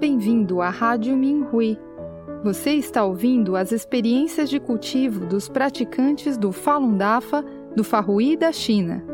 Bem-vindo à Rádio Minhui. Você está ouvindo as experiências de cultivo dos praticantes do Falun Dafa do Farrui da China.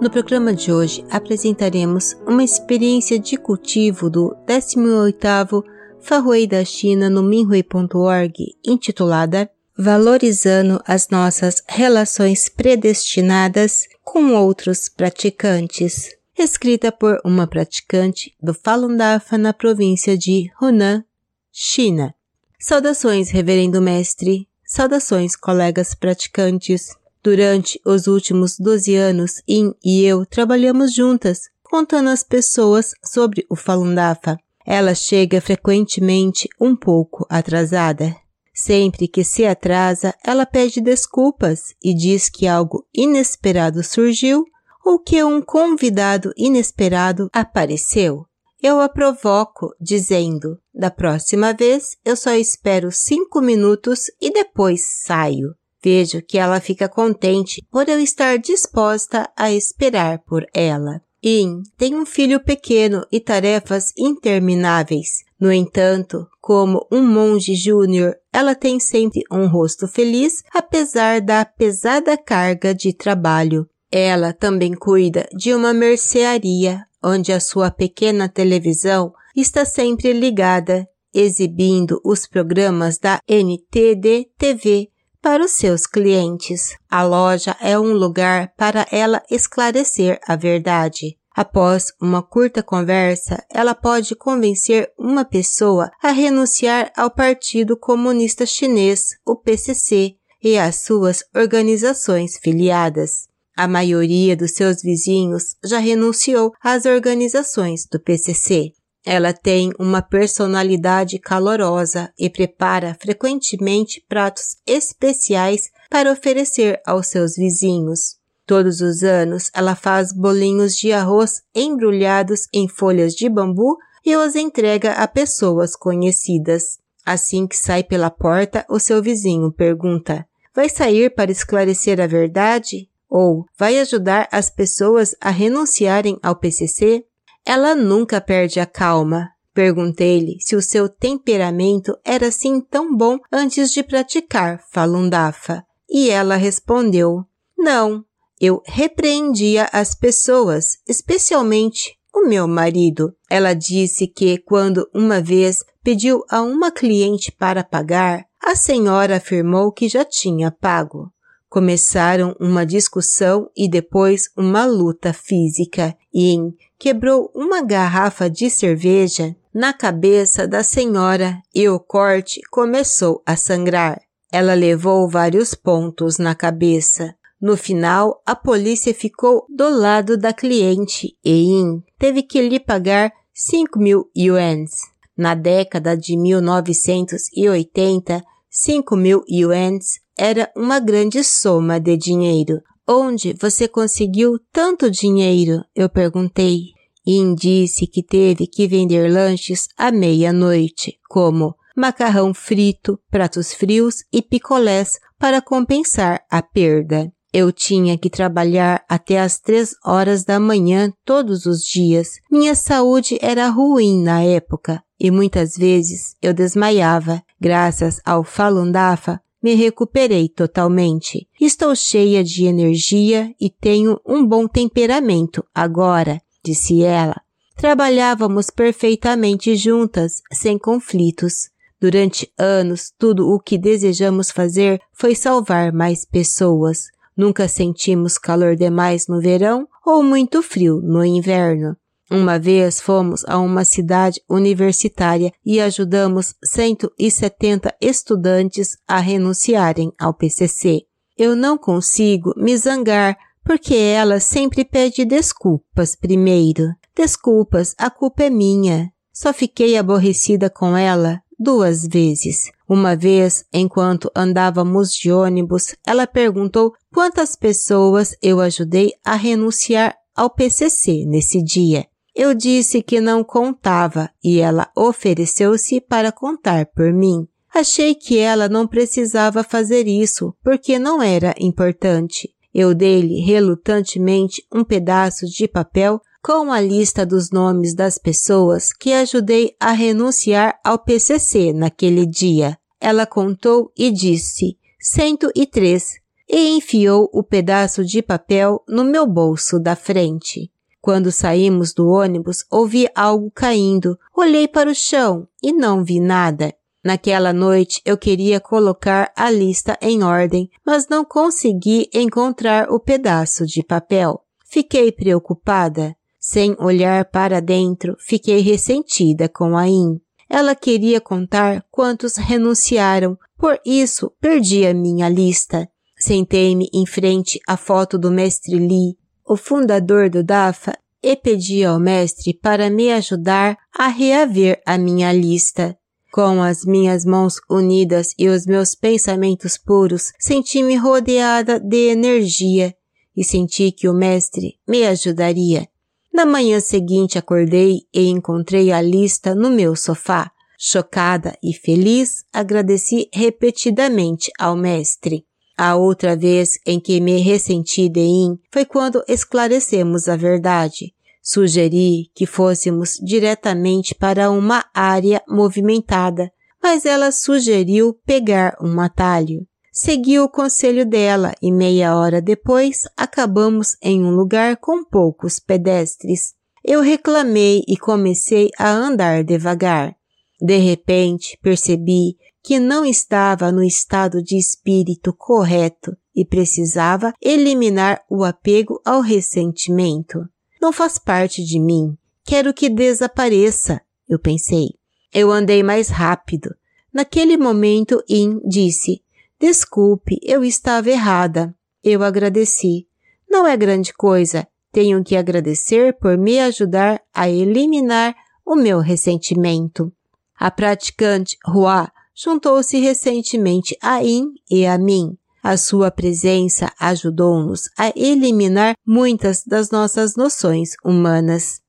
No programa de hoje apresentaremos uma experiência de cultivo do 18º Farrui da China no minhui.org, intitulada Valorizando as nossas relações predestinadas com outros praticantes, escrita por uma praticante do Falun Dafa na província de Hunan, China. Saudações, Reverendo Mestre. Saudações, colegas praticantes. Durante os últimos 12 anos, In e eu trabalhamos juntas, contando às pessoas sobre o Falun Dafa. Ela chega frequentemente um pouco atrasada. Sempre que se atrasa, ela pede desculpas e diz que algo inesperado surgiu ou que um convidado inesperado apareceu. Eu a provoco, dizendo: Da próxima vez eu só espero cinco minutos e depois saio. Vejo que ela fica contente por eu estar disposta a esperar por ela. In tem um filho pequeno e tarefas intermináveis. No entanto, como um monge júnior, ela tem sempre um rosto feliz, apesar da pesada carga de trabalho. Ela também cuida de uma mercearia, onde a sua pequena televisão está sempre ligada, exibindo os programas da NTD TV para os seus clientes. A loja é um lugar para ela esclarecer a verdade. Após uma curta conversa, ela pode convencer uma pessoa a renunciar ao Partido Comunista Chinês, o PCC, e às suas organizações filiadas. A maioria dos seus vizinhos já renunciou às organizações do PCC. Ela tem uma personalidade calorosa e prepara frequentemente pratos especiais para oferecer aos seus vizinhos. Todos os anos ela faz bolinhos de arroz embrulhados em folhas de bambu e os entrega a pessoas conhecidas. Assim que sai pela porta, o seu vizinho pergunta: Vai sair para esclarecer a verdade? Ou vai ajudar as pessoas a renunciarem ao PCC? Ela nunca perde a calma. Perguntei-lhe se o seu temperamento era assim tão bom antes de praticar Falun Dafa. E ela respondeu: Não, eu repreendia as pessoas, especialmente o meu marido. Ela disse que quando uma vez pediu a uma cliente para pagar, a senhora afirmou que já tinha pago. Começaram uma discussão e depois uma luta física. In quebrou uma garrafa de cerveja na cabeça da senhora e o corte começou a sangrar. Ela levou vários pontos na cabeça. No final, a polícia ficou do lado da cliente e In teve que lhe pagar 5 mil yuans. Na década de 1980, 5 mil yuans era uma grande soma de dinheiro. Onde você conseguiu tanto dinheiro? Eu perguntei. In disse que teve que vender lanches à meia-noite, como macarrão frito, pratos frios e picolés para compensar a perda. Eu tinha que trabalhar até as três horas da manhã todos os dias. Minha saúde era ruim na época e muitas vezes eu desmaiava. Graças ao Falun Dafa, me recuperei totalmente. Estou cheia de energia e tenho um bom temperamento agora, disse ela. Trabalhávamos perfeitamente juntas, sem conflitos. Durante anos, tudo o que desejamos fazer foi salvar mais pessoas. Nunca sentimos calor demais no verão ou muito frio no inverno. Uma vez fomos a uma cidade universitária e ajudamos 170 estudantes a renunciarem ao PCC. Eu não consigo me zangar porque ela sempre pede desculpas primeiro. Desculpas, a culpa é minha. Só fiquei aborrecida com ela duas vezes. Uma vez, enquanto andávamos de ônibus, ela perguntou quantas pessoas eu ajudei a renunciar ao PCC nesse dia. Eu disse que não contava e ela ofereceu-se para contar por mim. Achei que ela não precisava fazer isso porque não era importante. Eu dei-lhe relutantemente um pedaço de papel com a lista dos nomes das pessoas que ajudei a renunciar ao PCC naquele dia. Ela contou e disse 103 e enfiou o pedaço de papel no meu bolso da frente. Quando saímos do ônibus, ouvi algo caindo. Olhei para o chão e não vi nada. Naquela noite eu queria colocar a lista em ordem, mas não consegui encontrar o pedaço de papel. Fiquei preocupada. Sem olhar para dentro, fiquei ressentida com a In. Ela queria contar quantos renunciaram, por isso perdi a minha lista. Sentei-me em frente à foto do mestre Lee, o fundador do DAFA, e pedi ao mestre para me ajudar a reaver a minha lista. Com as minhas mãos unidas e os meus pensamentos puros, senti-me rodeada de energia e senti que o Mestre me ajudaria. Na manhã seguinte acordei e encontrei a lista no meu sofá. Chocada e feliz, agradeci repetidamente ao Mestre. A outra vez em que me ressenti de In foi quando esclarecemos a verdade. Sugeri que fôssemos diretamente para uma área movimentada, mas ela sugeriu pegar um atalho. Segui o conselho dela e meia hora depois acabamos em um lugar com poucos pedestres. Eu reclamei e comecei a andar devagar. De repente percebi que não estava no estado de espírito correto e precisava eliminar o apego ao ressentimento. Não faz parte de mim. Quero que desapareça, eu pensei. Eu andei mais rápido. Naquele momento, In disse, Desculpe, eu estava errada. Eu agradeci. Não é grande coisa. Tenho que agradecer por me ajudar a eliminar o meu ressentimento. A praticante Hua juntou-se recentemente a In e a mim. A sua presença ajudou-nos a eliminar muitas das nossas noções humanas.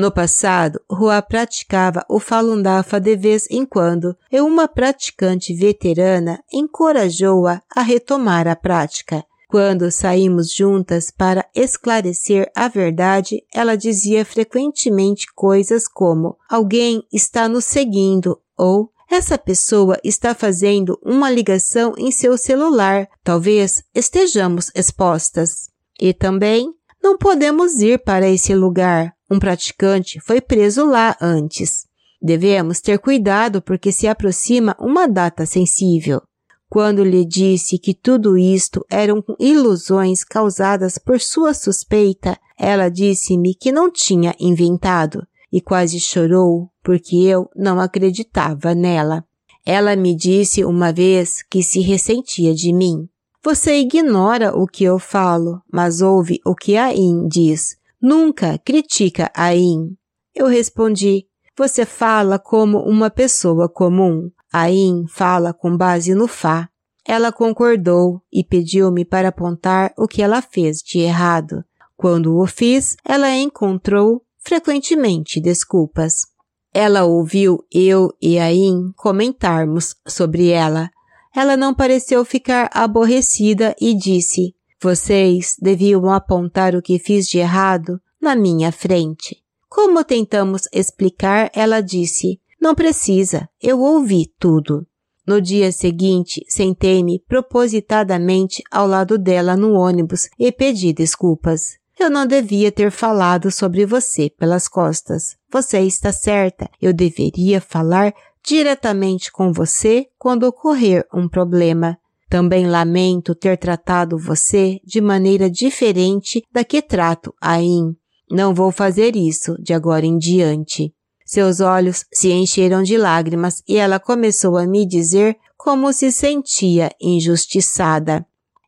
No passado, Rua praticava o Falun Dafa de vez em quando e uma praticante veterana encorajou-a a retomar a prática. Quando saímos juntas para esclarecer a verdade, ela dizia frequentemente coisas como alguém está nos seguindo ou essa pessoa está fazendo uma ligação em seu celular. Talvez estejamos expostas. E também não podemos ir para esse lugar. Um praticante foi preso lá antes. Devemos ter cuidado porque se aproxima uma data sensível. Quando lhe disse que tudo isto eram ilusões causadas por sua suspeita, ela disse-me que não tinha inventado e quase chorou porque eu não acreditava nela. Ela me disse uma vez que se ressentia de mim. Você ignora o que eu falo, mas ouve o que a In diz. Nunca critica a In. Eu respondi, você fala como uma pessoa comum. A In fala com base no Fá. Ela concordou e pediu-me para apontar o que ela fez de errado. Quando o fiz, ela encontrou frequentemente desculpas. Ela ouviu eu e a In comentarmos sobre ela. Ela não pareceu ficar aborrecida e disse: Vocês deviam apontar o que fiz de errado na minha frente. Como tentamos explicar, ela disse: Não precisa, eu ouvi tudo. No dia seguinte, sentei-me propositadamente ao lado dela no ônibus e pedi desculpas. Eu não devia ter falado sobre você pelas costas. Você está certa. Eu deveria falar diretamente com você quando ocorrer um problema. Também lamento ter tratado você de maneira diferente da que trato a. Não vou fazer isso de agora em diante. Seus olhos se encheram de lágrimas e ela começou a me dizer como se sentia injustiçada.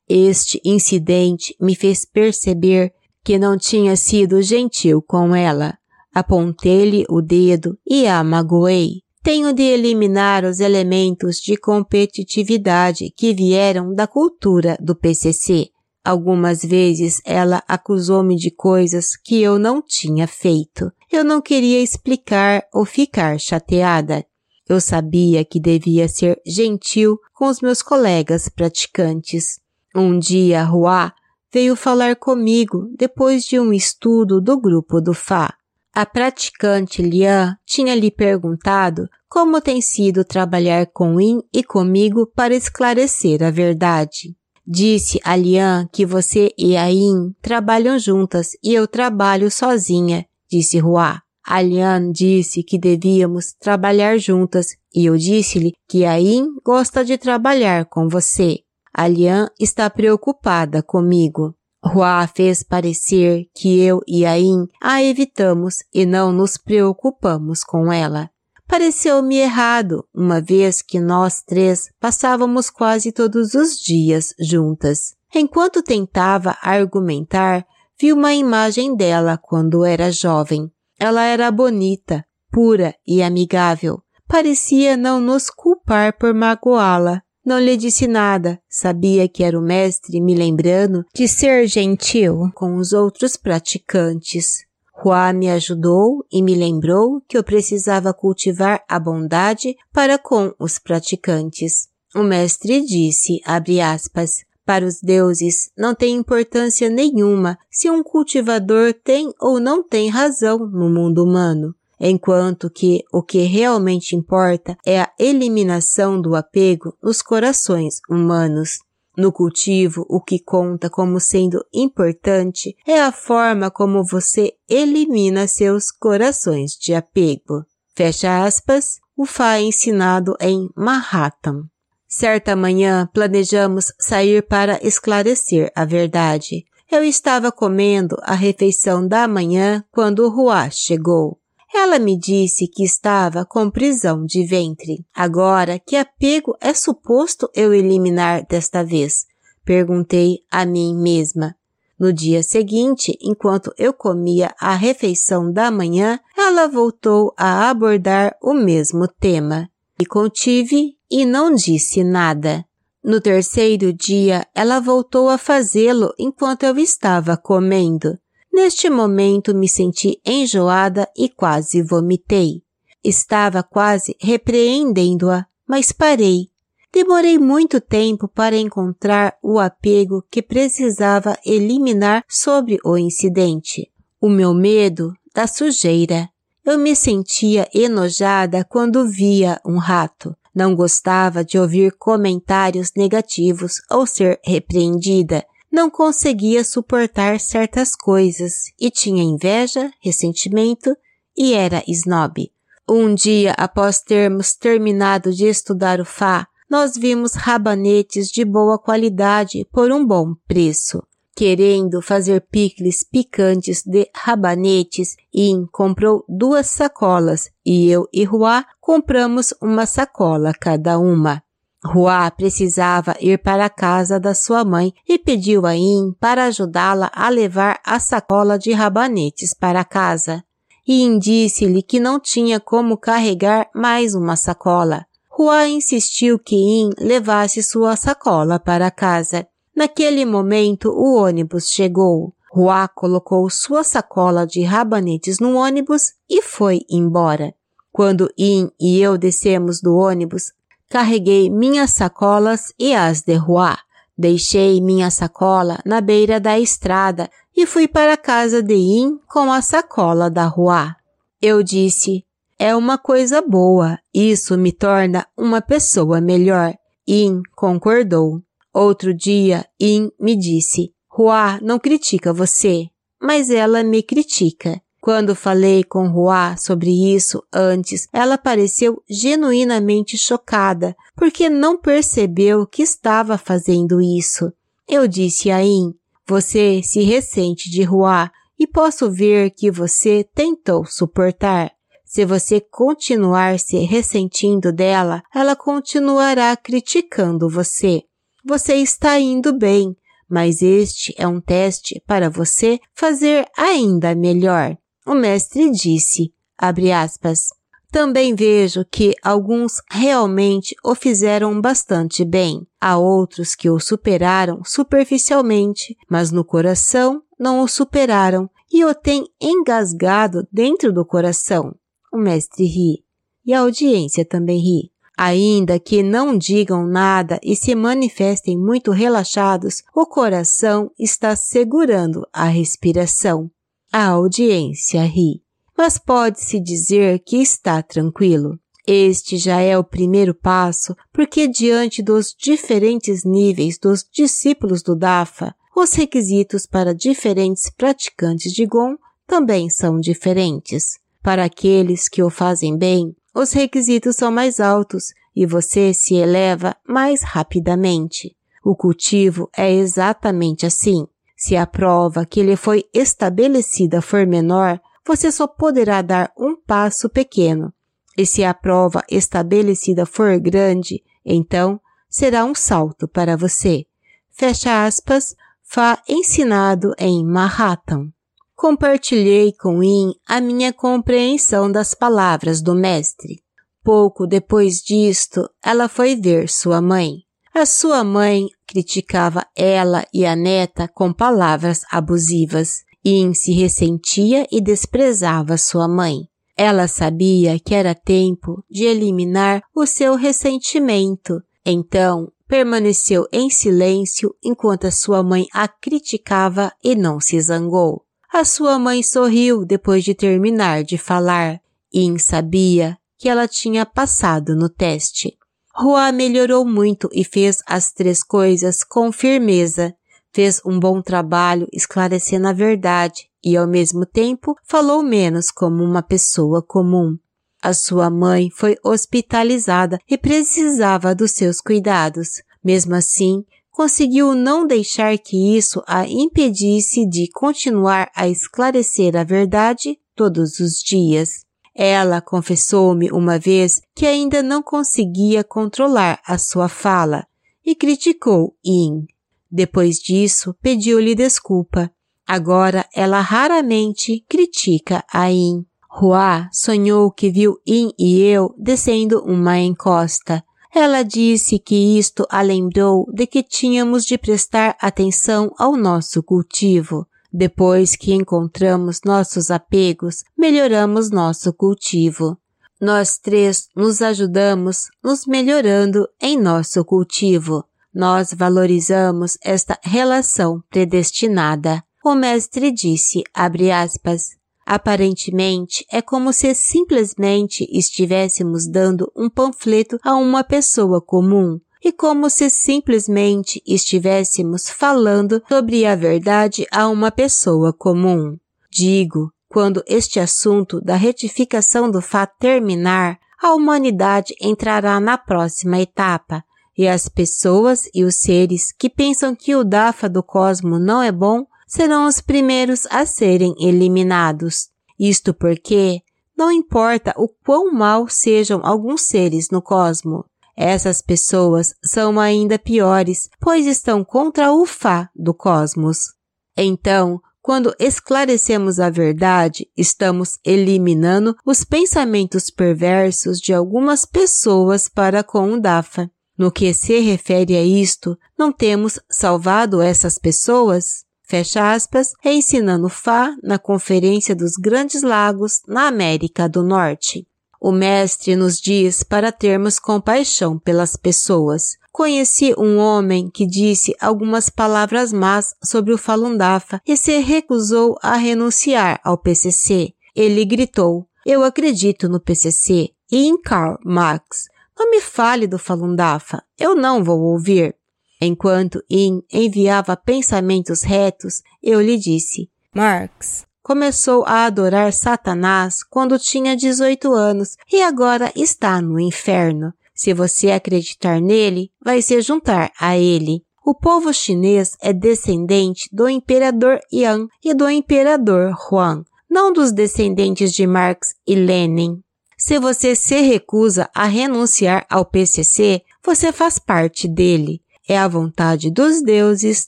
Este incidente me fez perceber que não tinha sido gentil com ela. Apontei-lhe o dedo e a magoei. Tenho de eliminar os elementos de competitividade que vieram da cultura do PCC. Algumas vezes ela acusou-me de coisas que eu não tinha feito. Eu não queria explicar ou ficar chateada. Eu sabia que devia ser gentil com os meus colegas praticantes. Um dia, Rua veio falar comigo depois de um estudo do grupo do Fá. A praticante Lian tinha lhe perguntado como tem sido trabalhar com In e comigo para esclarecer a verdade. Disse a Lian que você e a In trabalham juntas e eu trabalho sozinha, disse Hua. A Lian disse que devíamos trabalhar juntas e eu disse-lhe que a In gosta de trabalhar com você. A Lian está preocupada comigo. Hua fez parecer que eu e a In a evitamos e não nos preocupamos com ela. Pareceu-me errado, uma vez que nós três passávamos quase todos os dias juntas. Enquanto tentava argumentar, vi uma imagem dela quando era jovem. Ela era bonita, pura e amigável. Parecia não nos culpar por magoá-la. Não lhe disse nada, sabia que era o mestre me lembrando de ser gentil com os outros praticantes. Hua me ajudou e me lembrou que eu precisava cultivar a bondade para com os praticantes. O mestre disse, abre aspas, para os deuses não tem importância nenhuma se um cultivador tem ou não tem razão no mundo humano, enquanto que o que realmente importa é a eliminação do apego nos corações humanos. No cultivo, o que conta como sendo importante é a forma como você elimina seus corações de apego. Fecha aspas, o Fá ensinado em Manhattan. Certa manhã planejamos sair para esclarecer a verdade. Eu estava comendo a refeição da manhã quando Rua chegou. Ela me disse que estava com prisão de ventre. Agora, que apego é suposto eu eliminar desta vez? Perguntei a mim mesma. No dia seguinte, enquanto eu comia a refeição da manhã, ela voltou a abordar o mesmo tema. Me contive e não disse nada. No terceiro dia, ela voltou a fazê-lo enquanto eu estava comendo. Neste momento me senti enjoada e quase vomitei. Estava quase repreendendo-a, mas parei. Demorei muito tempo para encontrar o apego que precisava eliminar sobre o incidente. O meu medo da sujeira. Eu me sentia enojada quando via um rato. Não gostava de ouvir comentários negativos ou ser repreendida. Não conseguia suportar certas coisas e tinha inveja, ressentimento e era snob. Um dia após termos terminado de estudar o Fá, nós vimos rabanetes de boa qualidade por um bom preço querendo fazer picles picantes de rabanetes, In comprou duas sacolas e eu e Hua compramos uma sacola cada uma. Hua precisava ir para a casa da sua mãe e pediu a In para ajudá-la a levar a sacola de rabanetes para casa. In disse-lhe que não tinha como carregar mais uma sacola. Hua insistiu que In levasse sua sacola para casa. Naquele momento, o ônibus chegou. Hua colocou sua sacola de rabanetes no ônibus e foi embora. Quando In e eu descemos do ônibus, carreguei minhas sacolas e as de Hua. Deixei minha sacola na beira da estrada e fui para a casa de In com a sacola da Hua. Eu disse, é uma coisa boa, isso me torna uma pessoa melhor. In concordou. Outro dia, In me disse, Hua não critica você, mas ela me critica. Quando falei com Hua sobre isso antes, ela pareceu genuinamente chocada, porque não percebeu que estava fazendo isso. Eu disse a In, você se ressente de Hua e posso ver que você tentou suportar. Se você continuar se ressentindo dela, ela continuará criticando você. Você está indo bem, mas este é um teste para você fazer ainda melhor. O mestre disse, aspas, também vejo que alguns realmente o fizeram bastante bem. Há outros que o superaram superficialmente, mas no coração não o superaram e o têm engasgado dentro do coração. O mestre ri. E a audiência também ri. Ainda que não digam nada e se manifestem muito relaxados, o coração está segurando a respiração. A audiência ri, mas pode-se dizer que está tranquilo. Este já é o primeiro passo, porque diante dos diferentes níveis dos discípulos do Dafa, os requisitos para diferentes praticantes de Gon também são diferentes. Para aqueles que o fazem bem, os requisitos são mais altos e você se eleva mais rapidamente. O cultivo é exatamente assim. Se a prova que lhe foi estabelecida for menor, você só poderá dar um passo pequeno. E se a prova estabelecida for grande, então será um salto para você. Fecha aspas, Fá ensinado em Manhattan. Compartilhei com In a minha compreensão das palavras do mestre. Pouco depois disto, ela foi ver sua mãe. A sua mãe criticava ela e a neta com palavras abusivas. In se ressentia e desprezava sua mãe. Ela sabia que era tempo de eliminar o seu ressentimento. Então, permaneceu em silêncio enquanto a sua mãe a criticava e não se zangou. A sua mãe sorriu depois de terminar de falar. In sabia que ela tinha passado no teste. Rua melhorou muito e fez as três coisas com firmeza. Fez um bom trabalho esclarecendo a verdade e, ao mesmo tempo, falou menos como uma pessoa comum. A sua mãe foi hospitalizada e precisava dos seus cuidados. Mesmo assim, conseguiu não deixar que isso a impedisse de continuar a esclarecer a verdade todos os dias. Ela confessou-me uma vez que ainda não conseguia controlar a sua fala e criticou In. Depois disso, pediu-lhe desculpa. Agora ela raramente critica a In. Hua sonhou que viu In e eu descendo uma encosta. Ela disse que isto a lembrou de que tínhamos de prestar atenção ao nosso cultivo. Depois que encontramos nossos apegos, melhoramos nosso cultivo. Nós três nos ajudamos, nos melhorando em nosso cultivo. Nós valorizamos esta relação predestinada. O mestre disse, abre aspas, Aparentemente, é como se simplesmente estivéssemos dando um panfleto a uma pessoa comum e como se simplesmente estivéssemos falando sobre a verdade a uma pessoa comum. Digo, quando este assunto da retificação do fato terminar, a humanidade entrará na próxima etapa, e as pessoas e os seres que pensam que o DAFA do cosmo não é bom serão os primeiros a serem eliminados. Isto porque não importa o quão mal sejam alguns seres no cosmo, essas pessoas são ainda piores, pois estão contra o Fá do cosmos. Então, quando esclarecemos a verdade, estamos eliminando os pensamentos perversos de algumas pessoas para com o Dafa. No que se refere a isto, não temos salvado essas pessoas? fecha aspas, ensinando Fá na Conferência dos Grandes Lagos na América do Norte. O mestre nos diz para termos compaixão pelas pessoas. Conheci um homem que disse algumas palavras más sobre o Falun Dafa e se recusou a renunciar ao PCC. Ele gritou, eu acredito no PCC e em Karl Marx. Não me fale do Falun Dafa, eu não vou ouvir. Enquanto In enviava pensamentos retos, eu lhe disse: Marx começou a adorar Satanás quando tinha 18 anos e agora está no inferno. Se você acreditar nele, vai se juntar a ele. O povo chinês é descendente do imperador Yang e do imperador Huang, não dos descendentes de Marx e Lenin. Se você se recusa a renunciar ao PCC, você faz parte dele. É a vontade dos deuses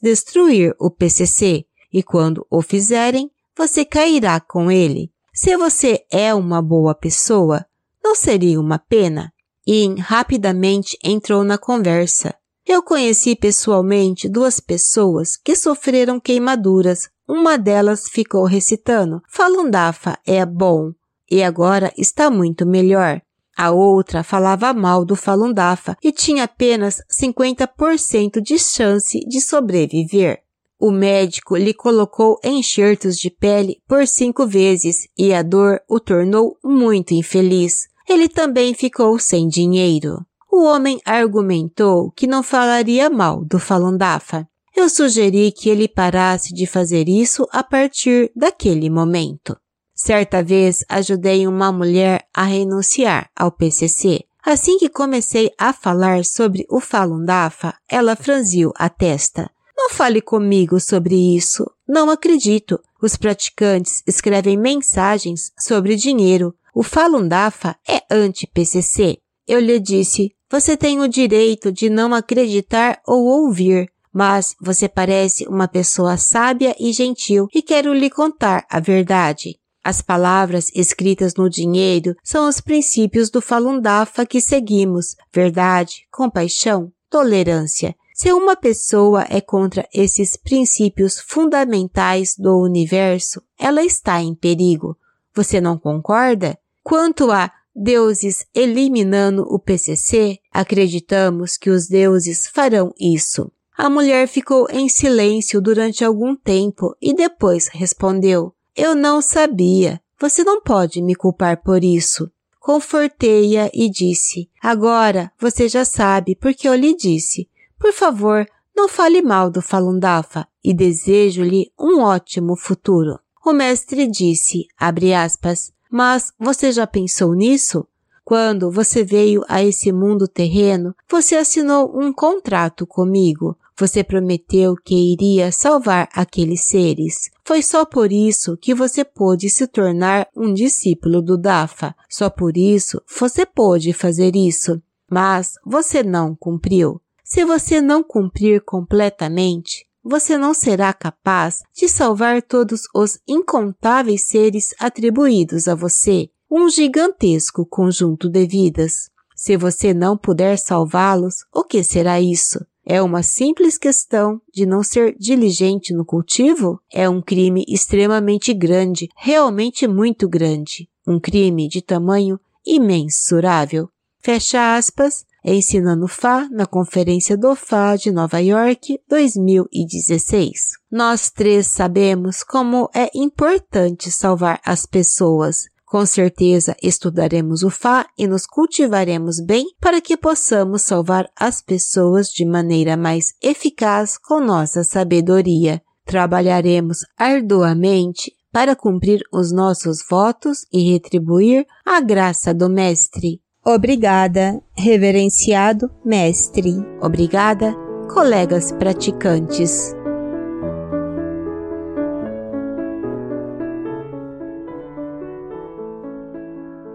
destruir o PCC e quando o fizerem, você cairá com ele. Se você é uma boa pessoa, não seria uma pena? In rapidamente entrou na conversa. Eu conheci pessoalmente duas pessoas que sofreram queimaduras. Uma delas ficou recitando: Falundafa é bom e agora está muito melhor. A outra falava mal do Falun Dafa e tinha apenas 50% de chance de sobreviver. O médico lhe colocou enxertos de pele por cinco vezes e a dor o tornou muito infeliz. Ele também ficou sem dinheiro. O homem argumentou que não falaria mal do Falun Dafa. Eu sugeri que ele parasse de fazer isso a partir daquele momento. Certa vez ajudei uma mulher a renunciar ao PCC. Assim que comecei a falar sobre o Falun Dafa, ela franziu a testa. Não fale comigo sobre isso. Não acredito. Os praticantes escrevem mensagens sobre dinheiro. O Falun Dafa é anti-PCC. Eu lhe disse, você tem o direito de não acreditar ou ouvir, mas você parece uma pessoa sábia e gentil e quero lhe contar a verdade. As palavras escritas no dinheiro são os princípios do Falun Dafa que seguimos: verdade, compaixão, tolerância. Se uma pessoa é contra esses princípios fundamentais do universo, ela está em perigo. Você não concorda? Quanto a deuses eliminando o PCC, acreditamos que os deuses farão isso. A mulher ficou em silêncio durante algum tempo e depois respondeu: Eu não sabia. Você não pode me culpar por isso. Confortei-a e disse: Agora você já sabe porque eu lhe disse. Por favor, não fale mal do Falun Dafa e desejo-lhe um ótimo futuro. O mestre disse, abre aspas, mas você já pensou nisso? Quando você veio a esse mundo terreno, você assinou um contrato comigo. Você prometeu que iria salvar aqueles seres. Foi só por isso que você pôde se tornar um discípulo do Dafa. Só por isso você pôde fazer isso. Mas você não cumpriu. Se você não cumprir completamente, você não será capaz de salvar todos os incontáveis seres atribuídos a você, um gigantesco conjunto de vidas. Se você não puder salvá-los, o que será isso? É uma simples questão de não ser diligente no cultivo? É um crime extremamente grande, realmente muito grande. Um crime de tamanho imensurável. Fecha aspas, ensinando Fá na Conferência do Fá de Nova York 2016. Nós três sabemos como é importante salvar as pessoas. Com certeza estudaremos o Fá e nos cultivaremos bem para que possamos salvar as pessoas de maneira mais eficaz com nossa sabedoria. Trabalharemos arduamente para cumprir os nossos votos e retribuir a graça do Mestre. Obrigada, reverenciado mestre. Obrigada, colegas praticantes.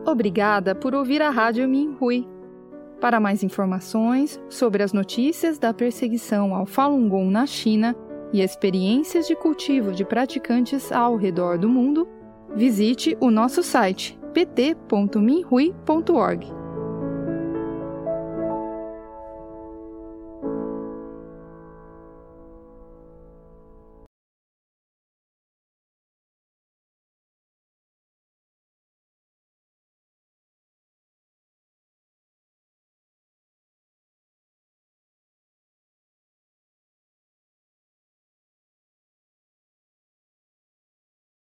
Obrigada por ouvir a Rádio Minhui. Para mais informações sobre as notícias da perseguição ao Falun Gong na China e experiências de cultivo de praticantes ao redor do mundo, visite o nosso site pt.minhui.org.